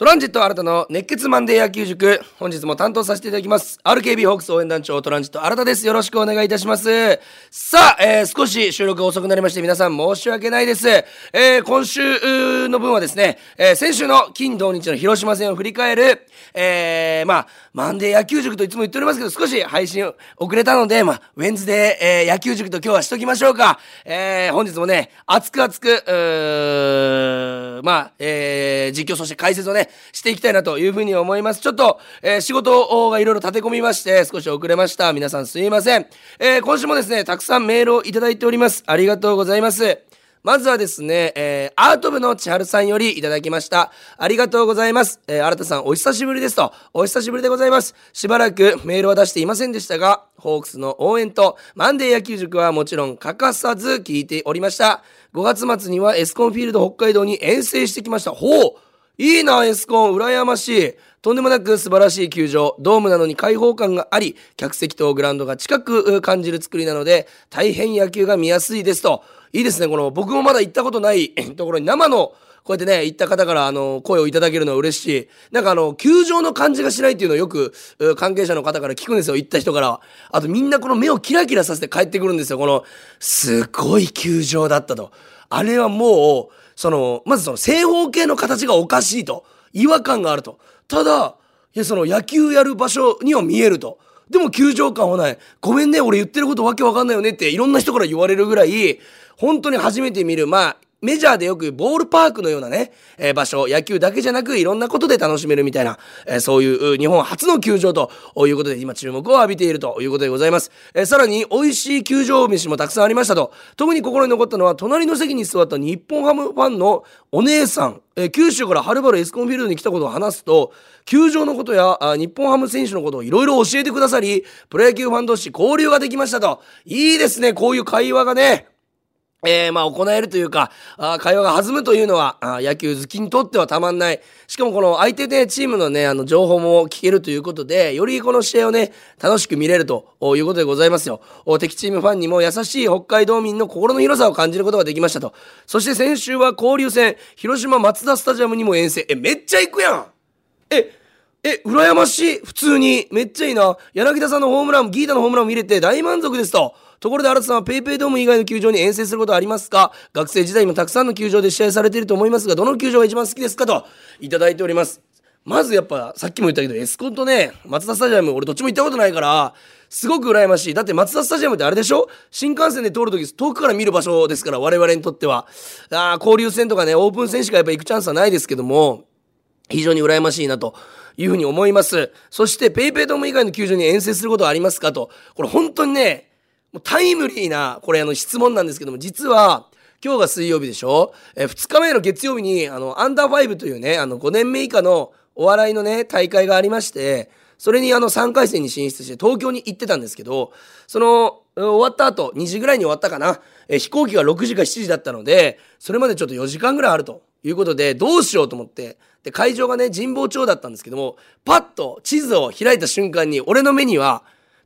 トランジット新たの熱血マンデー野球塾。本日も担当させていただきます。RKB ホークス応援団長トランジット新たです。よろしくお願いいたします。さあ、えー少し収録が遅くなりまして皆さん申し訳ないです。えー今週の分はですね、えー先週の金土日の広島戦を振り返る、えーまあ、マンデー野球塾といつも言っておりますけど、少し配信遅れたので、まあ、ウェンズデー、えー野球塾と今日はしときましょうか。えー本日もね、熱く熱く、まあ、えー実況そして解説をね、していきたいなというふうに思います。ちょっと、えー仕事がいろいろ立て込みまして、少し遅れました。皆さんすいません。えー今週もですね、たくさんメールをいただいております。ありがとうございます。まずはですね、えーアート部の千春さんよりいただきました。ありがとうございます。えー、新田さん、お久しぶりですと。お久しぶりでございます。しばらくメールは出していませんでしたが、ホークスの応援とマンデー野球塾はもちろん欠かさず聞いておりました。5月末にはエスコンフィールド北海道に遠征してきました。ほういいな、エスコン、羨ましい。とんでもなく素晴らしい球場。ドームなのに開放感があり、客席とグラウンドが近く感じる作りなので、大変野球が見やすいですと。いいですね、この、僕もまだ行ったことないところに生の、こうやってね、行った方から、あの、声をいただけるのは嬉しい。なんかあの、球場の感じがしないっていうのをよく、関係者の方から聞くんですよ、行った人からは。あとみんなこの目をキラキラさせて帰ってくるんですよ、この、すごい球場だったと。あれはもう、その、まずその正方形の形がおかしいと。違和感があると。ただ、いや、その野球やる場所には見えると。でも球場感はない。ごめんね、俺言ってることわけわかんないよねっていろんな人から言われるぐらい、本当に初めて見る、まあ、メジャーでよくボールパークのようなね、えー場所、野球だけじゃなくいろんなことで楽しめるみたいな、えーそういう日本初の球場ということで今注目を浴びているということでございます。えーさらに美味しい球場飯もたくさんありましたと。特に心に残ったのは隣の席に座った日本ハムファンのお姉さん、えー九州からはるばるエスコンフィールドに来たことを話すと、球場のことやあ日本ハム選手のことをいろいろ教えてくださり、プロ野球ファン同士交流ができましたと。いいですね、こういう会話がね。えー、まあ行えるというか、あ会話が弾むというのは、あ野球好きにとってはたまんない。しかもこの相手ね、チームのね、あの、情報も聞けるということで、よりこの試合をね、楽しく見れるということでございますよ。お敵チームファンにも優しい北海道民の心の広さを感じることができましたと。そして先週は交流戦、広島松田スタジアムにも遠征。え、めっちゃ行くやんえ、え、羨ましい。普通に。めっちゃいいな。柳田さんのホームラン、ギータのホームランを見れて大満足ですと。ところで、新さんはペイペイドーム以外の球場に遠征することはありますか？学生時代もたくさんの球場で試合されていると思いますが、どの球場が一番好きですか？と、いただいております。まずやっぱ、さっきも言ったけど、エスコンとね、松田スタジアム、俺どっちも行ったことないから、すごく羨ましい。だって松田スタジアムってあれでしょ？新幹線で通るとき遠くから見る場所ですから、我々にとっては。あー交流戦とかね、オープン戦しかやっぱ行くチャンスはないですけども、非常に羨ましいなというふうに思います。そして、ペイペイドーム以外の球場に遠征することはありますか？と。これ本当にね、もうタイムリーな、これあの質問なんですけども、実は、今日が水曜日でしょ？えー、2日目の月曜日に、あの、アンダーファイブというね、あの、5年目以下のお笑いのね、大会がありまして、それにあの3回戦に進出して東京に行ってたんですけど、その、終わった後、2時ぐらいに終わったかな？え飛行機が6時か7時だったので、それまでちょっと4時間ぐらいあるということで、どうしようと思って、で、会場がね、神保町だったんですけども、パッと地図を開いた瞬間に、俺の目には、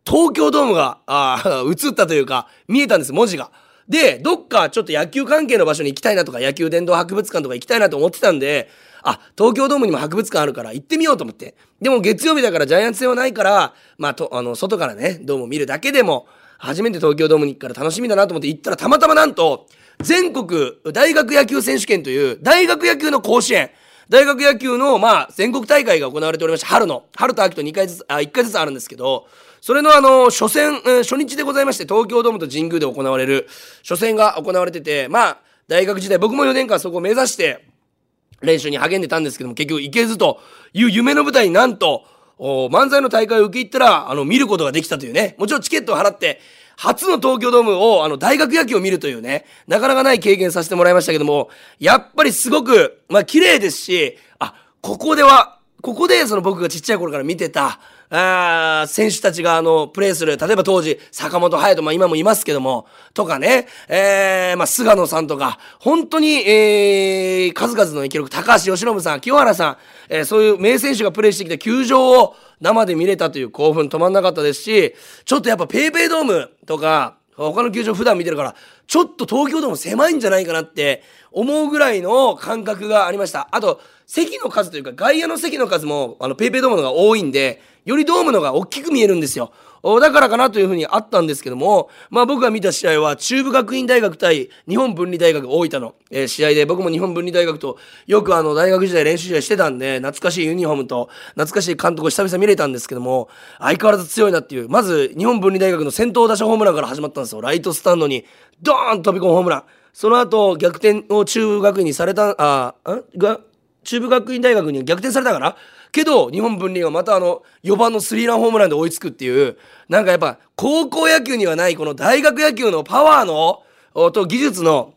東京ドームが、あ 映ったというか、見えたんです、文字が。で、どっかちょっと野球関係の場所に行きたいなとか、野球殿堂博物館とか行きたいなと思ってたんで、あ、東京ドームにも博物館あるから行ってみようと思って。でも月曜日だからジャイアンツ戦はないから、まあ、と、あの、外からね、ドームを見るだけでも、初めて東京ドームに行くから楽しみだなと思って行ったら、たまたまなんと、全国大学野球選手権という、大学野球の甲子園、大学野球の、まあ、全国大会が行われておりまして、春の、春と秋と2回ずつ、あ、1回ずつあるんですけど、それのあの、初戦、初日でございまして、東京ドームと神宮で行われる、初戦が行われてて、まあ、大学時代、僕も4年間そこを目指して、練習に励んでたんですけども、結局行けずという夢の舞台になんと、漫才の大会を受け入ったら、あの、見ることができたというね、もちろんチケットを払って、初の東京ドームを、あの、大学野球を見るというね、なかなかない経験させてもらいましたけども、やっぱりすごく、まあ、綺麗ですし、あ、ここでは、ここでその僕がちっちゃい頃から見てた、あ選手たちがあの、プレーする、例えば当時、坂本隼人、まあ今もいますけども、とかね、えー、まあ菅野さんとか、本当に、えー、数々の記録、高橋由伸さん、清原さん、えーそういう名選手がプレーしてきた球場を生で見れたという興奮止まんなかったですし、ちょっとやっぱペイペイドームとか、他の球場普段見てるから、ちょっと東京ドーム狭いんじゃないかなって思うぐらいの感覚がありました。あと、席の数というか外野の席の数もあのペイペイドームのが多いんで、よりドームのが大きく見えるんですよ。だからかなというふうにあったんですけども、まあ僕が見た試合は中部学院大学対日本文理大学大分の、え、試合で僕も日本文理大学とよくあの大学時代練習試合してたんで懐かしいユニフォームと懐かしい監督を久々見れたんですけども相変わらず強いなっていう。まず日本文理大学の先頭打者ホームランから始まったんですよ。ライトスタンドにドーン飛び込むホームラン。その後逆転を中部学院にされたあんが中部学院大学に逆転されたからけど日本文理がまたあの4番のスリーランホームランで追いつくっていうなんかやっぱ高校野球にはないこの大学野球のパワーのと技術の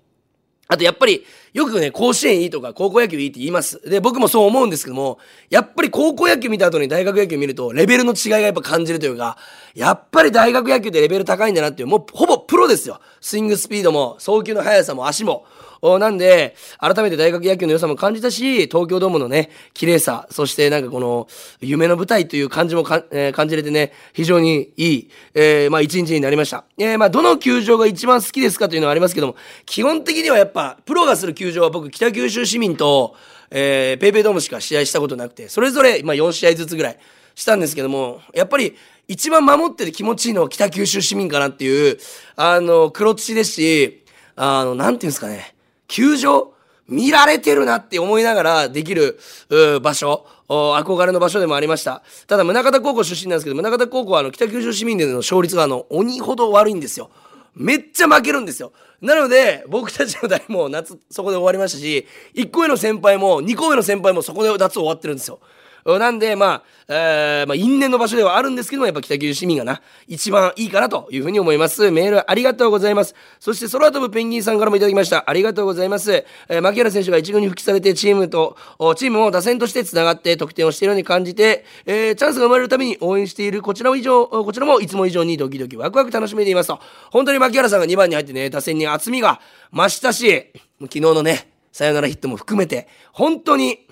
あとやっぱりよくね甲子園いいとか高校野球いいって言います。で僕もそう思うんですけどもやっぱり高校野球見た後に大学野球見るとレベルの違いがやっぱ感じるというかやっぱり大学野球でレベル高いんだなっていうもうほぼプロですよ。スイングスピードも送球の速さも足も。なんで、改めて大学野球の良さも感じたし、東京ドームのね、綺麗さ、そしてなんかこの、夢の舞台という感じもか、えー、感じれてね、非常にいい、えー、まあ一日になりました。えー、まあどの球場が一番好きですかというのはありますけども、基本的にはやっぱ、プロがする球場は僕、北九州市民と、えー、ペイペイドームしか試合したことなくて、それぞれ、まあ4試合ずつぐらいしたんですけども、やっぱり、一番守ってて気持ちいいのは北九州市民かなっていう、あの、黒土ですし、あの、なんていうんですかね。球場見られてるなって思いながらできる場所お憧れの場所でもありました。ただ宗像高校出身なんですけど宗像高校はあの北九州市民での勝率があの鬼ほど悪いんですよ。めっちゃ負けるんですよ。なので僕たちの代も夏そこで終わりましたし1個目の先輩も2個目の先輩もそこで夏終わってるんですよ。なんで、まあ、えー、まあ、因縁の場所ではあるんですけども、やっぱ北九州市民がな、一番いいかなというふうに思います。メールありがとうございます。そして、空飛ぶペンギンさんからもいただきました。ありがとうございます。えー、牧原選手が一軍に復帰されて、チームと、チームを打線として繋がって得点をしているように感じて、えー、チャンスが生まれるために応援しているこちらも以上、こちらもいつも以上にドキドキワクワク楽しめていますと。本当に牧原さんが2番に入ってね、打線に厚みが増したし、昨日のね、サヨナラヒットも含めて、本当に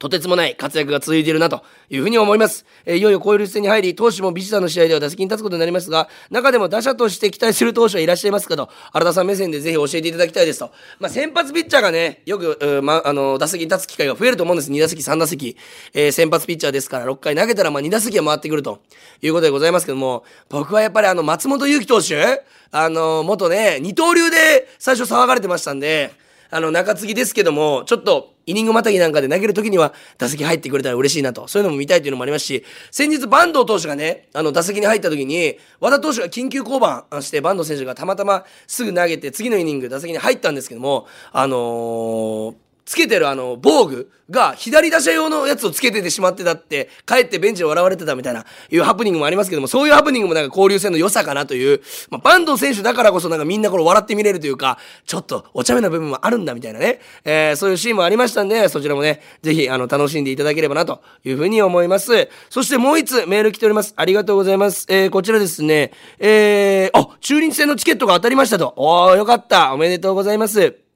とてつもない活躍が続いているなというふうに思います。えー、いよいよ交流戦に入り、投手もビジターの試合では打席に立つことになりますが、中でも打者として期待する投手はいらっしゃいますかと、新田さん目線でぜひ教えていただきたいですと。まあ、先発ピッチャーがね、よく、ま、あの、打席に立つ機会が増えると思うんです。2打席、3打席。えー、先発ピッチャーですから、6回投げたら、ま、2打席は回ってくるということでございますけども、僕はやっぱりあの、松本祐樹投手、あの、元ね、二刀流で最初騒がれてましたんで、あの、中継ぎですけども、ちょっと、イニングまたぎなんかで投げるときには、打席入ってくれたら嬉しいなと、そういうのも見たいというのもありますし、先日、坂東投手がね、あの、打席に入ったときに、和田投手が緊急降板して、坂東選手がたまたますぐ投げて、次のイニング、打席に入ったんですけども、あのーつけてるあの防具が左打者用のやつをつけててしまってたって帰ってベンチで笑われてたみたいないうハプニングもありますけどもそういうハプニングもなんか交流戦の良さかなという、まあ、坂東選手だからこそなんかみんなこれ笑って見れるというかちょっとお茶目な部分もあるんだみたいなね、えー、そういうシーンもありましたんでそちらもねぜひあの楽しんでいただければなというふうに思います。そしてもう一つメール来ております。ありがとうございます、えー、こちらですね。えー、あ中日戦のチケットが当たりましたと。おーよかった。おめでとうございます。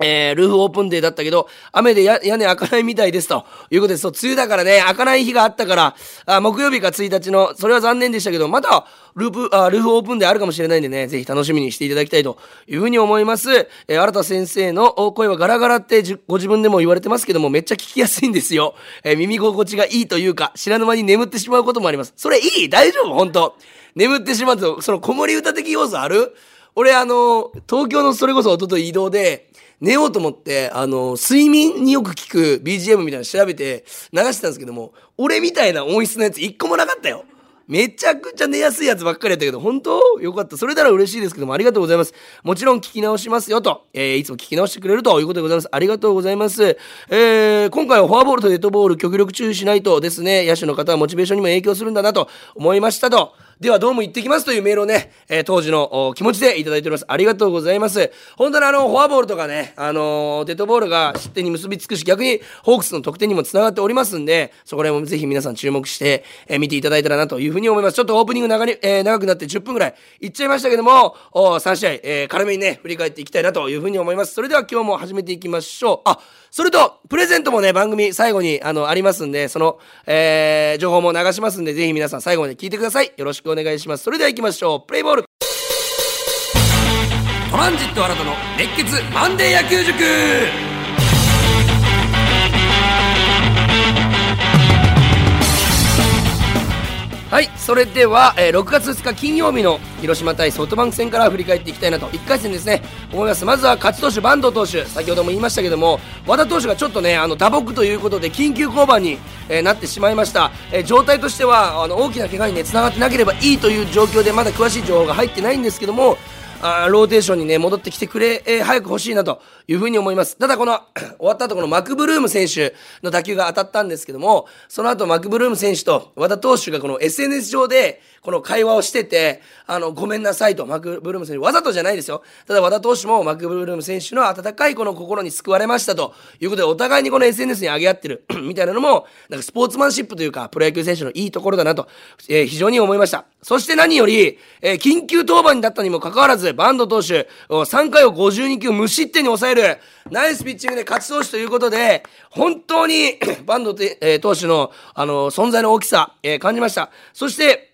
えー、ルーフオープンデーだったけど、雨で屋根開かないみたいですと。いうことです。そう、梅雨だからね、開かない日があったから、あ木曜日か1日の、それは残念でしたけど、また、ループ、あルーフオープンデーあるかもしれないんでね、ぜひ楽しみにしていただきたいと。いうふうに思います。えー、新田先生の声はガラガラってご自分でも言われてますけども、めっちゃ聞きやすいんですよ。えー、耳心地がいいというか、知らぬ間に眠ってしまうこともあります。それいい！大丈夫？本当。眠ってしまうと、その子守歌的要素ある？俺あの、東京のそれこそ一昨日移動で、寝ようと思って、あの、睡眠によく聞く BGM みたいなの調べて流してたんですけども、俺みたいな音質のやつ一個もなかったよ。めちゃくちゃ寝やすいやつばっかりやったけど、本当？よかった。それなら嬉しいですけども、ありがとうございます。もちろん聞き直しますよと、えー、いつも聞き直してくれるということでございます。ありがとうございます。えー、今回はフォアボールとデッドボール極力注意しないとですね、野手の方はモチベーションにも影響するんだなと思いましたと。ではどうも行ってきますというメールをね、えー、当時の気持ちでいただいております。ありがとうございます。本当にあの、フォアボールとかね、あのー、デッドボールが失点に結びつくし、逆にホークスの得点にもつながっておりますんで、そこら辺もぜひ皆さん注目して、えー、見ていただいたらなというふうに思います。ちょっとオープニング長に、えー、長くなって10分ぐらいいっちゃいましたけども、お3試合、えー、軽めにね、振り返っていきたいなというふうに思います。それでは今日も始めていきましょう。あ、それと、プレゼントもね、番組最後に、あの、ありますんで、その、えー、情報も流しますんで、ぜひ皆さん最後まで聞いてください。よろしくお願いします。それでは行きましょう。プレイボールトランジット新たの熱血マンデー野球塾それでは、えー6月2日金曜日の広島対ソフトバンク戦から振り返っていきたいなと。1回戦ですね。思います。まずは勝ち投手坂東投手。先ほども言いましたけども和田投手がちょっとねあの打撲ということで緊急降板に、えーなってしまいました、えー状態としてはあの大きな怪我にね繋がってなければいいという状況でまだ詳しい情報が入ってないんですけどもあーローテーションにね、戻ってきてくれ、えー早く欲しいなというふうに思います。ただこの、終わった後このマクブルーム選手の打球が当たったんですけども、その後マクブルーム選手と和田投手がこの SNS 上で、この会話をしてて、あの、ごめんなさいと、マクブルーム選手、わざとじゃないですよ。ただ和田投手もマクブルーム選手の温かいこの心に救われましたということで、お互いにこの SNS に上げ合ってる、みたいなのも、なんかスポーツマンシップというか、プロ野球選手のいいところだなと、えー非常に思いました。そして何より、えー緊急登板になったにもかかわらず、バンド投手、3回を52球無失点に抑える、ナイスピッチングで勝ち投手ということで、本当に バンド、えー投手の、あの存在の大きさ、えー感じました。そして、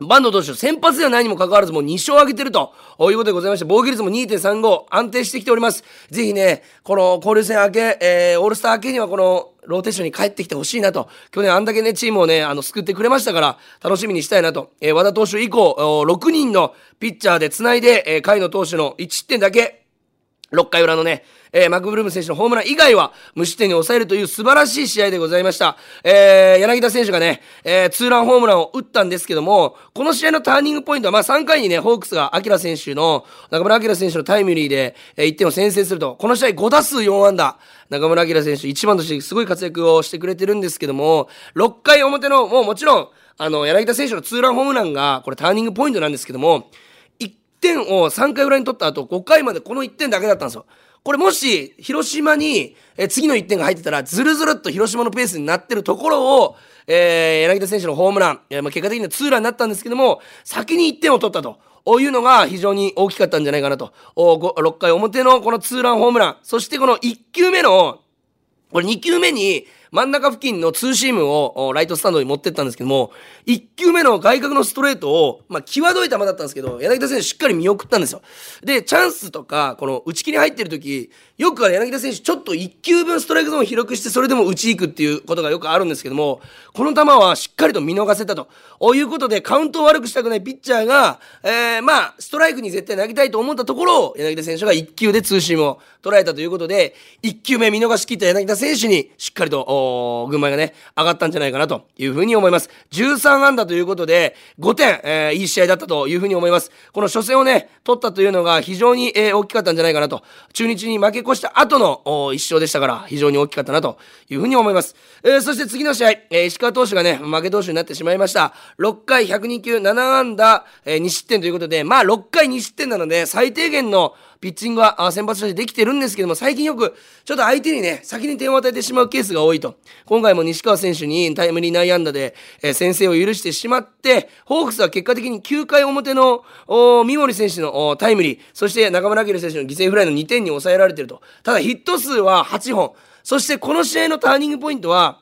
バンド投手、先発ではないにも関わらず、もう2勝上げてるということでございまして、防御率も2.35、安定してきております。ぜひね、この交流戦明け、えーオールスター明けにはこの、ローテーションに帰ってきてほしいなと。去年あんだけね、チームをね、あの、救ってくれましたから、楽しみにしたいなと。えー和田投手以降、6人のピッチャーで繋いで、えー、甲斐野投手の1点だけ、6回裏のね、えーマクブルーム選手のホームラン以外は無失点に抑えるという素晴らしい試合でございました。えー柳田選手がね、えーツーランホームランを打ったんですけども、この試合のターニングポイントは、まあ3回にね、ホークスが明選手の、中村明選手のタイムリーで、えー1点を先制すると、この試合5打数4安打、中村明選手1番としてすごい活躍をしてくれてるんですけども、6回表の、もうもちろん、あの、柳田選手のツーランホームランが、これターニングポイントなんですけども、点を3回裏に取った後、5回までこの1点だけだったんですよ。これもし、広島に、え次の1点が入ってたら、ずるずるっと広島のペースになってるところを、えー柳田選手のホームラン、いやまあ結果的にはツーランになったんですけども、先に1点を取ったと。いうのが非常に大きかったんじゃないかなと。お6回表のこのツーランホームラン、そしてこの1球目の、これ2球目に真ん中付近のツーシームをライトスタンドに持ってったんですけども、1球目の外角のストレートを、まあ、際どい球だったんですけど、柳田選手しっかり見送ったんですよ。で、チャンスとか、この打ち切り入ってる時、よくは柳田選手ちょっと1球分ストライクゾーンを広くして、それでも打ち行くっていうことがよくあるんですけども、この球はしっかりと見逃せたと。いうことで、カウントを悪くしたくないピッチャーが、えー、まあ、ストライクに絶対投げたいと思ったところを、柳田選手が1球でツーシームを捉えたということで、1球目見逃し切った柳田選手に、しっかりと、おー軍配がね、上がったんじゃないかなというふうに思います。13安打ということで、5点、えーいい試合だったというふうに思います。この初戦をね、取ったというのが非常に、えー大きかったんじゃないかなと。中日に負け越した後の1勝でしたから、非常に大きかったなというふうに思います。えーそして次の試合、えー石川投手がね、負け投手になってしまいました。6回102球7安打、えー2失点ということで、まあ6回2失点なので、最低限のピッチングは先発としてできてるんですけども、最近よく、ちょっと相手にね、先に点を与えてしまうケースが多いと。今回も西川選手にタイムリー内野安打で、えー先制を許してしまって、ホークスは結果的に9回表の、お三森選手のタイムリー、そして中村明選手の犠牲フライの2点に抑えられてると。ただヒット数は8本。そしてこの試合のターニングポイントは、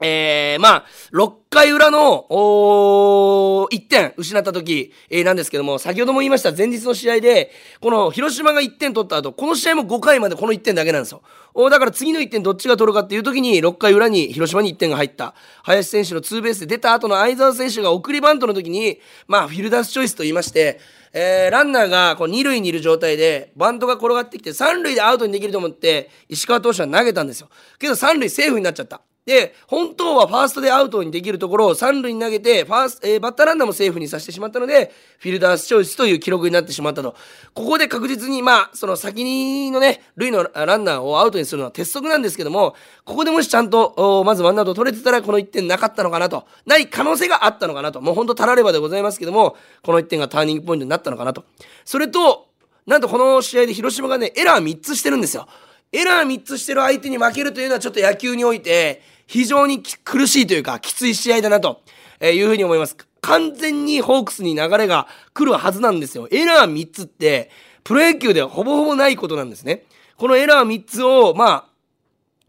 えー、まあ、6回裏の、お1点失った時、えーなんですけども、先ほども言いました前日の試合で、この広島が1点取った後、この試合も5回までこの1点だけなんですよ。おだから次の1点どっちが取るかっていう時に、6回裏に広島に1点が入った。林選手のツーベースで出た後の相澤選手が送りバントの時に、まあ、フィルダースチョイスと言いまして、えーランナーがこう二塁にいる状態で、バントが転がってきて、三塁でアウトにできると思って、石川投手は投げたんですよ。けど三塁セーフになっちゃった。で、本当はファーストでアウトにできるところを三塁に投げて、ファースえーバッターランナーもセーフにさせてしまったので、フィルダースチョイスという記録になってしまったと。ここで確実に、まあ、その先にのね、塁のランナーをアウトにするのは鉄則なんですけども、ここでもしちゃんと、まずワンアウト取れてたら、この1点なかったのかなと。ない可能性があったのかなと。もう本当たらればでございますけども、この1点がターニングポイントになったのかなと。それと、なんとこの試合で広島がね、エラー3つしてるんですよ。エラー3つしてる相手に負けるというのはちょっと野球において非常に苦しいというかきつい試合だなというふうに思います。完全にホークスに流れが来るはずなんですよ。エラー3つってプロ野球ではほぼほぼないことなんですね。このエラー3つを、まあ、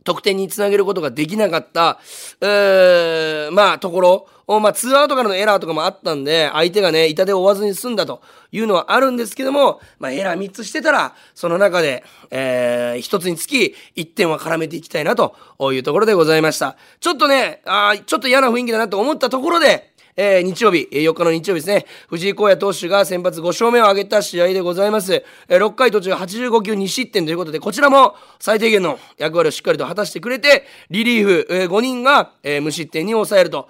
得点につなげることができなかった、えー、まあ、ところ、まあ、ツーアウトからのエラーとかもあったんで、相手がね、痛手を負わずに済んだというのはあるんですけども、まあ、エラー3つしてたら、その中で、えー、1つにつき1点は絡めていきたいなというところでございました。ちょっとね、あちょっと嫌な雰囲気だなと思ったところで、えー、日曜日、4日の日曜日ですね、藤井荒野投手が先発5勝目を挙げた試合でございます。えー、6回途中85球2失点ということで、こちらも最低限の役割をしっかりと果たしてくれて、リリーフ、えー、5人が、え、無失点に抑えると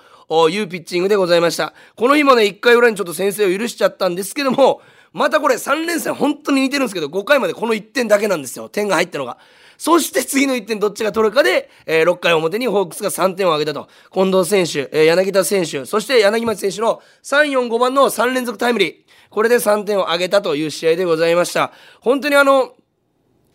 いうピッチングでございました。この日もね、1回裏にちょっと先制を許しちゃったんですけども、またこれ3連戦本当に似てるんですけど、5回までこの1点だけなんですよ。点が入ったのが。そして次の1点どっちが取るかで、えー、6回表にホークスが3点を挙げたと。近藤選手、えー、柳田選手、そして柳町選手の3、4、5番の3連続タイムリー。これで3点を挙げたという試合でございました。本当にあの、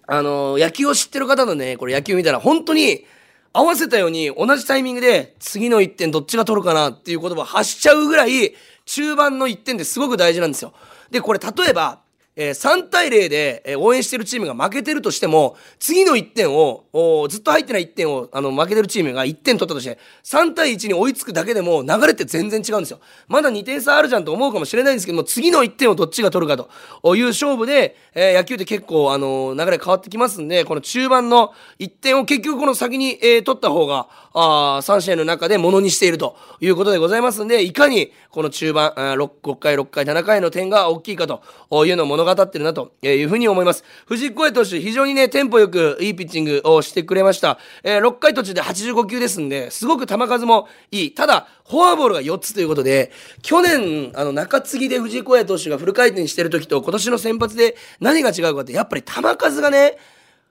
あの、野球を知ってる方のね、これ野球見たら本当に、合わせたように同じタイミングで次の1点どっちが取るかなっていう言葉を発しちゃうぐらい中盤の1点ってすごく大事なんですよ。で、これ例えばえー、3対0で、えー、応援してるチームが負けてるとしても、次の1点を、ずっと入ってない1点を、あの、負けてるチームが1点取ったとして、3対1に追いつくだけでも流れって全然違うんですよ。まだ2点差あるじゃんと思うかもしれないんですけども、次の1点をどっちが取るかという勝負で、えー、野球って結構、あの流れ変わってきますんで、この中盤の1点を結局この先に、え取った方が、あ3試合の中でものにしているということでございますんで、いかにこの中盤、6, 6回、6回、7回の点が大きいかというのを物語ってるなというふうに思います。藤井光投手、非常にね、テンポよくいいピッチングをしてくれました。えー、6回途中で85球ですんで、すごく球数もいい。ただ、フォアボールが4つということで、去年、あの、中継ぎで藤井光投手がフル回転してる時と今年の先発で何が違うかって、やっぱり球数がね、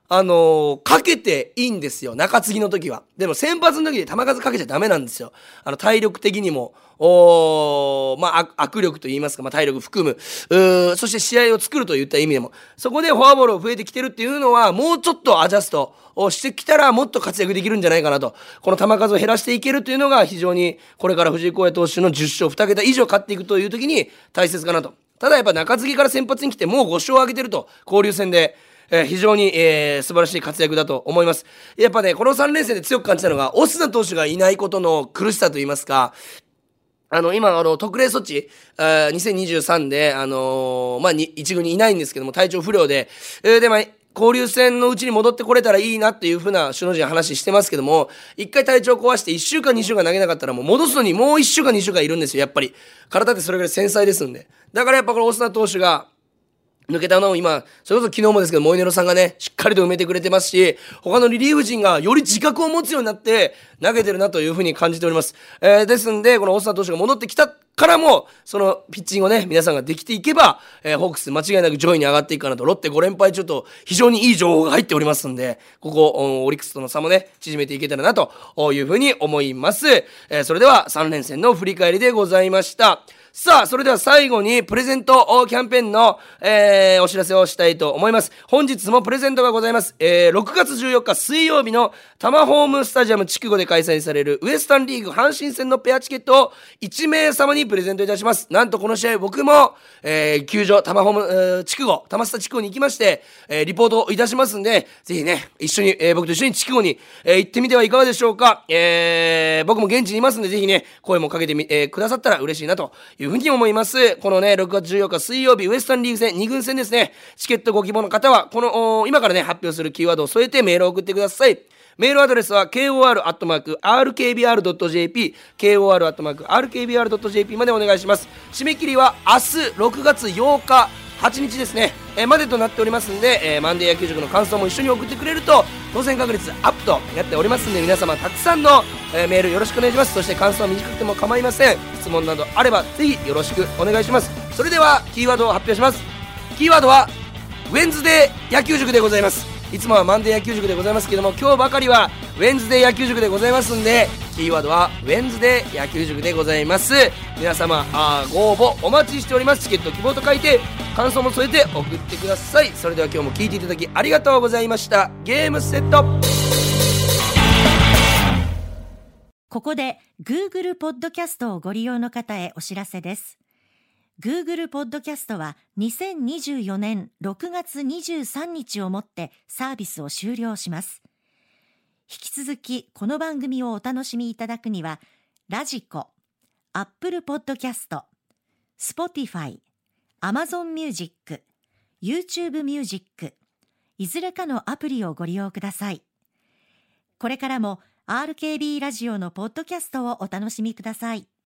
あのー、かけていいんですよ。中継ぎの時は。でも先発の時で球数かけちゃダメなんですよ。あの、体力的にも、おまあ、握力と言いますか、まあ、体力含む。うそして試合を作るといった意味でも。そこでフォアボールを増えてきてるっていうのは、もうちょっとアジャストをしてきたら、もっと活躍できるんじゃないかなと。この球数を減らしていけるというのが、非常に、これから藤井光也投手の10勝2桁以上勝っていくという時に大切かなと。ただやっぱ中継ぎから先発に来て、もう5勝を挙げてると。交流戦で。えー、非常に、えー、素晴らしい活躍だと思います。やっぱね、この3連戦で強く感じたのが、オスナ投手がいないことの苦しさといいますか、あの、今、あの、特例措置、あ2023で、あのー、まあ、一軍にいないんですけども、体調不良で、えー、で、まあ、交流戦のうちに戻ってこれたらいいなっていうふうな首脳陣話してますけども、一回体調壊して1週間2週間投げなかったらもう戻すのにもう1週間2週間いるんですよ、やっぱり。体ってそれぐらい繊細ですんで。だからやっぱこのオスナ投手が、抜けたのを今、それこそ昨日もですけど、モイネロさんがね、しっかりと埋めてくれてますし、他のリリーフ陣がより自覚を持つようになって投げてるなというふうに感じております。えー、ですんで、このオスナ投手が戻ってきたからも、そのピッチングをね、皆さんができていけば、えー、ホークス間違いなく上位に上がっていくかなと、ロッテ5連敗中と非常にいい情報が入っておりますんで、ここ、オリックスとの差もね、縮めていけたらなというふうに思います。えー、それでは3連戦の振り返りでございました。さあ、それでは最後にプレゼントキャンペーンの、えー、お知らせをしたいと思います。本日もプレゼントがございます。えー、6月14日水曜日のタマホームスタジアム筑後で開催されるウエスタンリーグ阪神戦のペアチケットを1名様にプレゼントいたします。なんとこの試合僕も、えー、球場タマホーム、えー、筑後、タマスタ筑後に行きまして、えー、リポートいたしますんで、ぜひね、一緒に、えー、僕と一緒に筑後に、えー、行ってみてはいかがでしょうか。えー、僕も現地にいますんで、ぜひね、声もかけてみ、えー、くださったら嬉しいなというふうに思います。このね、6月14日水曜日、ウエスタンリーグ戦2軍戦ですね。チケットご希望の方は、この、今からね、発表するキーワードを添えてメールを送ってください。メールアドレスは kor.rkbr.jp kor.rkbr.jp までお願いします。締め切りは明日6月8日8日ですね、えー、までとなっておりますんで、えー、マンデー野球塾の感想も一緒に送ってくれると当選確率アップとなっておりますんで皆様たくさんの、えー、メールよろしくお願いします。そして感想は短くても構いません。質問などあればぜひよろしくお願いします。それではキーワードを発表します。キーワードはウェンズデー野球塾でございます。いつもはマンデー野球塾でございますけども今日ばかりはウェンズデー野球塾でございますんでキーワードはウェンズデー野球塾でございます。皆様あご応募お待ちしております。チケット希望と書いて感想も添えて送ってください。それでは今日も聴いていただきありがとうございました。ゲームセット。ここで Google ポッドキャストをご利用の方へお知らせです。Google ポッドキャストは2024年6月23日をもってサービスを終了します引き続きこの番組をお楽しみいただくには、ラジコ、アップルポッドキャスト、スポティファイ、アマゾンミュージック、YouTube ミュージック、いずれかのアプリをご利用ください。これからも RKB ラジオのポッドキャストをお楽しみください。